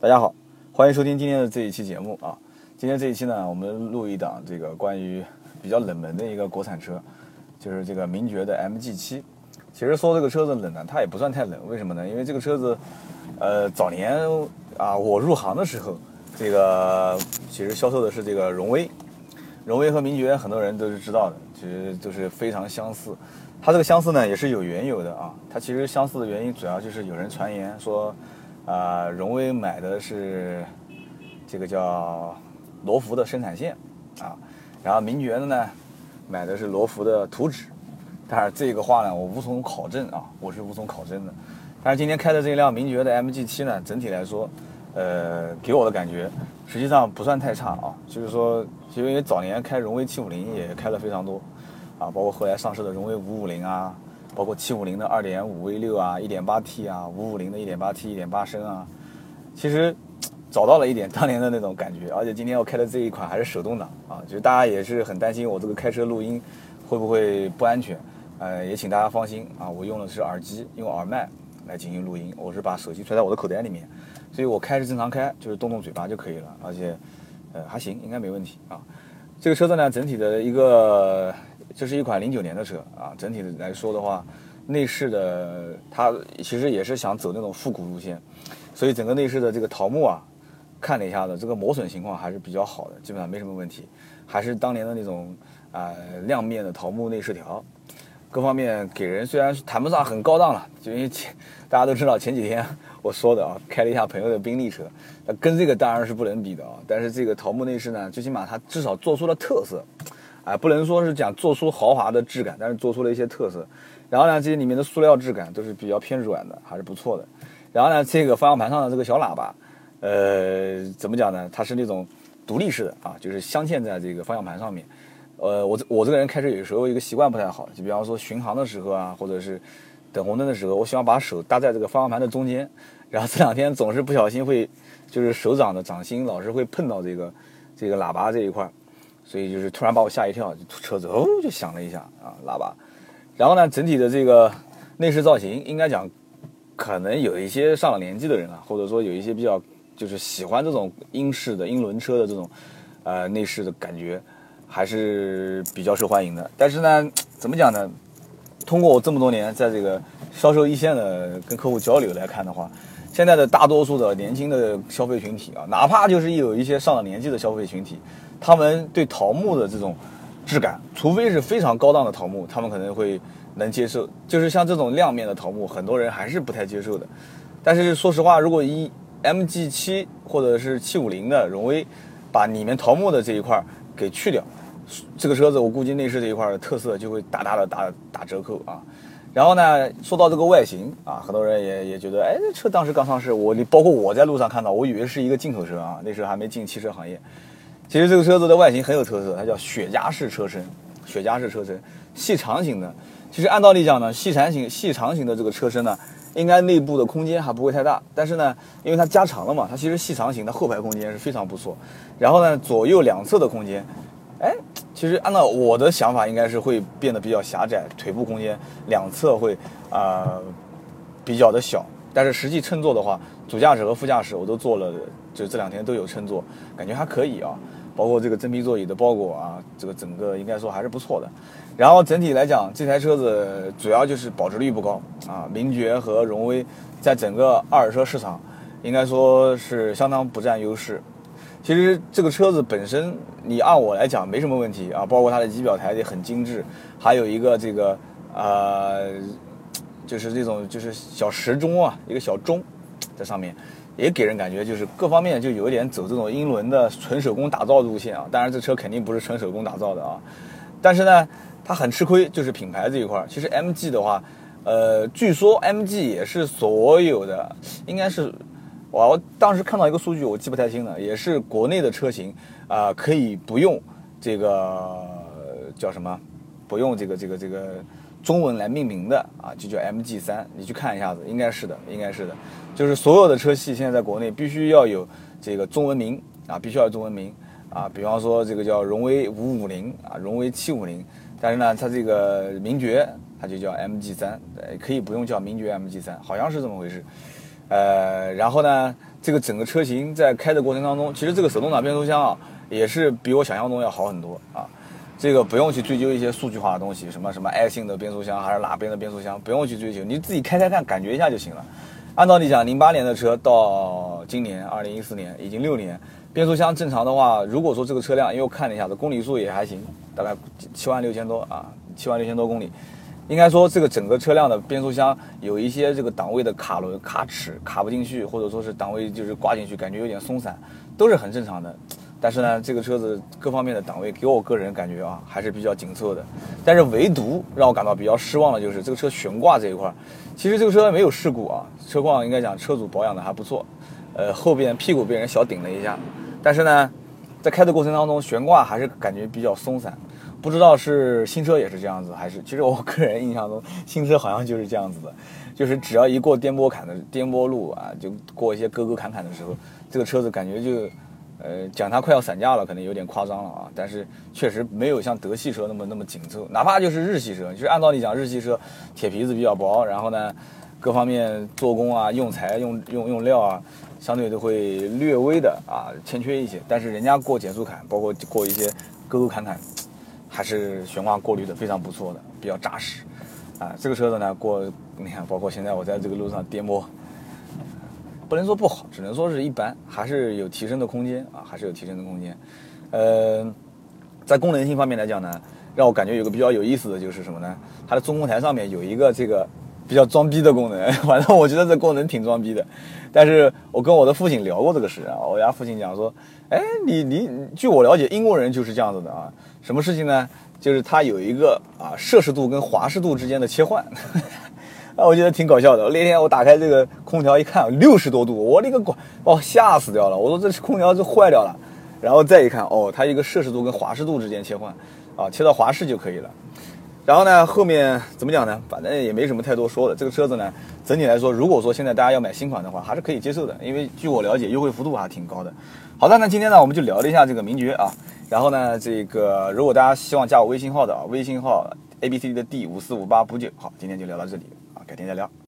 大家好，欢迎收听今天的这一期节目啊。今天这一期呢，我们录一档这个关于比较冷门的一个国产车，就是这个名爵的 MG7。其实说这个车子冷呢，它也不算太冷，为什么呢？因为这个车子，呃，早年啊，我入行的时候，这个其实销售的是这个荣威。荣威和名爵很多人都是知道的，其实都是非常相似。它这个相似呢，也是有缘由的啊。它其实相似的原因，主要就是有人传言说，啊，荣威买的是这个叫罗孚的生产线啊，然后名爵的呢，买的是罗孚的图纸。但是这个话呢，我无从考证啊，我是无从考证的。但是今天开的这辆名爵的 MG7 呢，整体来说，呃，给我的感觉实际上不算太差啊。就是说，因为早年开荣威750也开了非常多。啊，包括后来上市的荣威五五零啊，包括七五零的二点五 V 六啊，一点八 T 啊，五五零的一点八 T 一点八升啊，其实找到了一点当年的那种感觉，而且今天我开的这一款还是手动挡啊，就是大家也是很担心我这个开车录音会不会不安全，呃，也请大家放心啊，我用的是耳机，用耳麦来进行录音，我是把手机揣在我的口袋里面，所以我开是正常开，就是动动嘴巴就可以了，而且呃还行，应该没问题啊。这个车子呢，整体的一个。这是一款零九年的车啊，整体的来说的话，内饰的它其实也是想走那种复古路线，所以整个内饰的这个桃木啊，看了一下子，这个磨损情况还是比较好的，基本上没什么问题，还是当年的那种啊亮面的桃木内饰条，各方面给人虽然谈不上很高档了，就因为前大家都知道前几天我说的啊，开了一下朋友的宾利车，那跟这个当然是不能比的啊，但是这个桃木内饰呢，最起码它至少做出了特色。啊，不能说是讲做出豪华的质感，但是做出了一些特色。然后呢，这些里面的塑料质感都是比较偏软的，还是不错的。然后呢，这个方向盘上的这个小喇叭，呃，怎么讲呢？它是那种独立式的啊，就是镶嵌在这个方向盘上面。呃，我我这个人开车有时候一个习惯不太好，就比方说巡航的时候啊，或者是等红灯的时候，我喜欢把手搭在这个方向盘的中间。然后这两天总是不小心会，就是手掌的掌心老是会碰到这个这个喇叭这一块。所以就是突然把我吓一跳，车子哦就响了一下啊，喇叭。然后呢，整体的这个内饰造型，应该讲，可能有一些上了年纪的人啊，或者说有一些比较就是喜欢这种英式的英伦车的这种呃内饰的感觉，还是比较受欢迎的。但是呢，怎么讲呢？通过我这么多年在这个销售一线的跟客户交流来看的话，现在的大多数的年轻的消费群体啊，哪怕就是有一些上了年纪的消费群体。他们对桃木的这种质感，除非是非常高档的桃木，他们可能会能接受。就是像这种亮面的桃木，很多人还是不太接受的。但是说实话，如果一 MG7 或者是750的荣威，把里面桃木的这一块给去掉，这个车子我估计内饰这一块的特色就会大大的打打折扣啊。然后呢，说到这个外形啊，很多人也也觉得，哎，这车当时刚上市，我你包括我在路上看到，我以为是一个进口车啊，那时候还没进汽车行业。其实这个车子的外形很有特色，它叫雪茄式车身，雪茄式车身，细长型的。其实按道理讲呢，细长型、细长型的这个车身呢，应该内部的空间还不会太大。但是呢，因为它加长了嘛，它其实细长型的后排空间是非常不错。然后呢，左右两侧的空间，哎，其实按照我的想法，应该是会变得比较狭窄，腿部空间两侧会啊比较的小。但是实际乘坐的话，主驾驶和副驾驶我都坐了，就这两天都有乘坐，感觉还可以啊。包括这个真皮座椅的包裹啊，这个整个应该说还是不错的。然后整体来讲，这台车子主要就是保值率不高啊。名爵和荣威在整个二手车市场，应该说是相当不占优势。其实这个车子本身，你按我来讲没什么问题啊。包括它的仪表台也很精致，还有一个这个呃，就是这种就是小时钟啊，一个小钟在上面。也给人感觉就是各方面就有一点走这种英伦的纯手工打造路线啊，当然这车肯定不是纯手工打造的啊，但是呢，它很吃亏，就是品牌这一块。其实 MG 的话，呃，据说 MG 也是所有的，应该是，我当时看到一个数据，我记不太清了，也是国内的车型啊，可以不用这个叫什么，不用这个这个这个。中文来命名的啊，就叫 MG 三，你去看一下子，应该是的，应该是的，就是所有的车系现在在国内必须要有这个中文名啊，必须要有中文名啊，比方说这个叫荣威五五零啊，荣威七五零，但是呢，它这个名爵它就叫 MG 三，可以不用叫名爵 MG 三，好像是这么回事。呃，然后呢，这个整个车型在开的过程当中，其实这个手动挡变速箱啊，也是比我想象中要好很多啊。这个不用去追究一些数据化的东西，什么什么爱信的变速箱还是哪边的变速箱，不用去追求，你自己开开看，感觉一下就行了。按道理讲，零八年的车到今年二零一四年，已经六年，变速箱正常的话，如果说这个车辆，因为我看了一下，这公里数也还行，大概七万六千多啊，七万六千多公里。应该说，这个整个车辆的变速箱有一些这个档位的卡轮、卡齿卡不进去，或者说是档位就是挂进去，感觉有点松散，都是很正常的。但是呢，这个车子各方面的档位给我个人感觉啊，还是比较紧凑的。但是唯独让我感到比较失望的就是这个车悬挂这一块。其实这个车没有事故啊，车况应该讲车主保养的还不错。呃，后边屁股被人小顶了一下，但是呢，在开的过程当中悬挂还是感觉比较松散。不知道是新车也是这样子，还是其实我个人印象中 新车好像就是这样子的，就是只要一过颠簸坎的颠簸路啊，就过一些沟沟坎坎的时候，这个车子感觉就，呃，讲它快要散架了，可能有点夸张了啊。但是确实没有像德系车那么那么紧凑，哪怕就是日系车，就是按道理讲日系车铁皮子比较薄，然后呢，各方面做工啊、用材、用用用料啊，相对都会略微的啊欠缺一些。但是人家过减速坎，包括过一些沟沟坎坎。还是悬挂过滤的非常不错的，比较扎实，啊，这个车子呢过，你看，包括现在我在这个路上颠簸，不能说不好，只能说是一般，还是有提升的空间啊，还是有提升的空间。呃，在功能性方面来讲呢，让我感觉有个比较有意思的就是什么呢？它的中控台上面有一个这个比较装逼的功能，反正我觉得这功能挺装逼的。但是我跟我的父亲聊过这个事啊，我家父亲讲说，哎，你你，据我了解，英国人就是这样子的啊。什么事情呢？就是它有一个啊摄氏度跟华氏度之间的切换，啊，我觉得挺搞笑的。那天我打开这个空调一看，六十多度，我那个乖，哦，吓死掉了！我说这空调是坏掉了。然后再一看，哦，它一个摄氏度跟华氏度之间切换，啊，切到华氏就可以了。然后呢，后面怎么讲呢？反正也没什么太多说的。这个车子呢，整体来说，如果说现在大家要买新款的话，还是可以接受的，因为据我了解，优惠幅度还挺高的。好的，那今天呢，我们就聊了一下这个名爵啊。然后呢，这个如果大家希望加我微信号的啊，微信号 A B C D 的 D 五四五八补九，好，今天就聊到这里啊，改天再聊。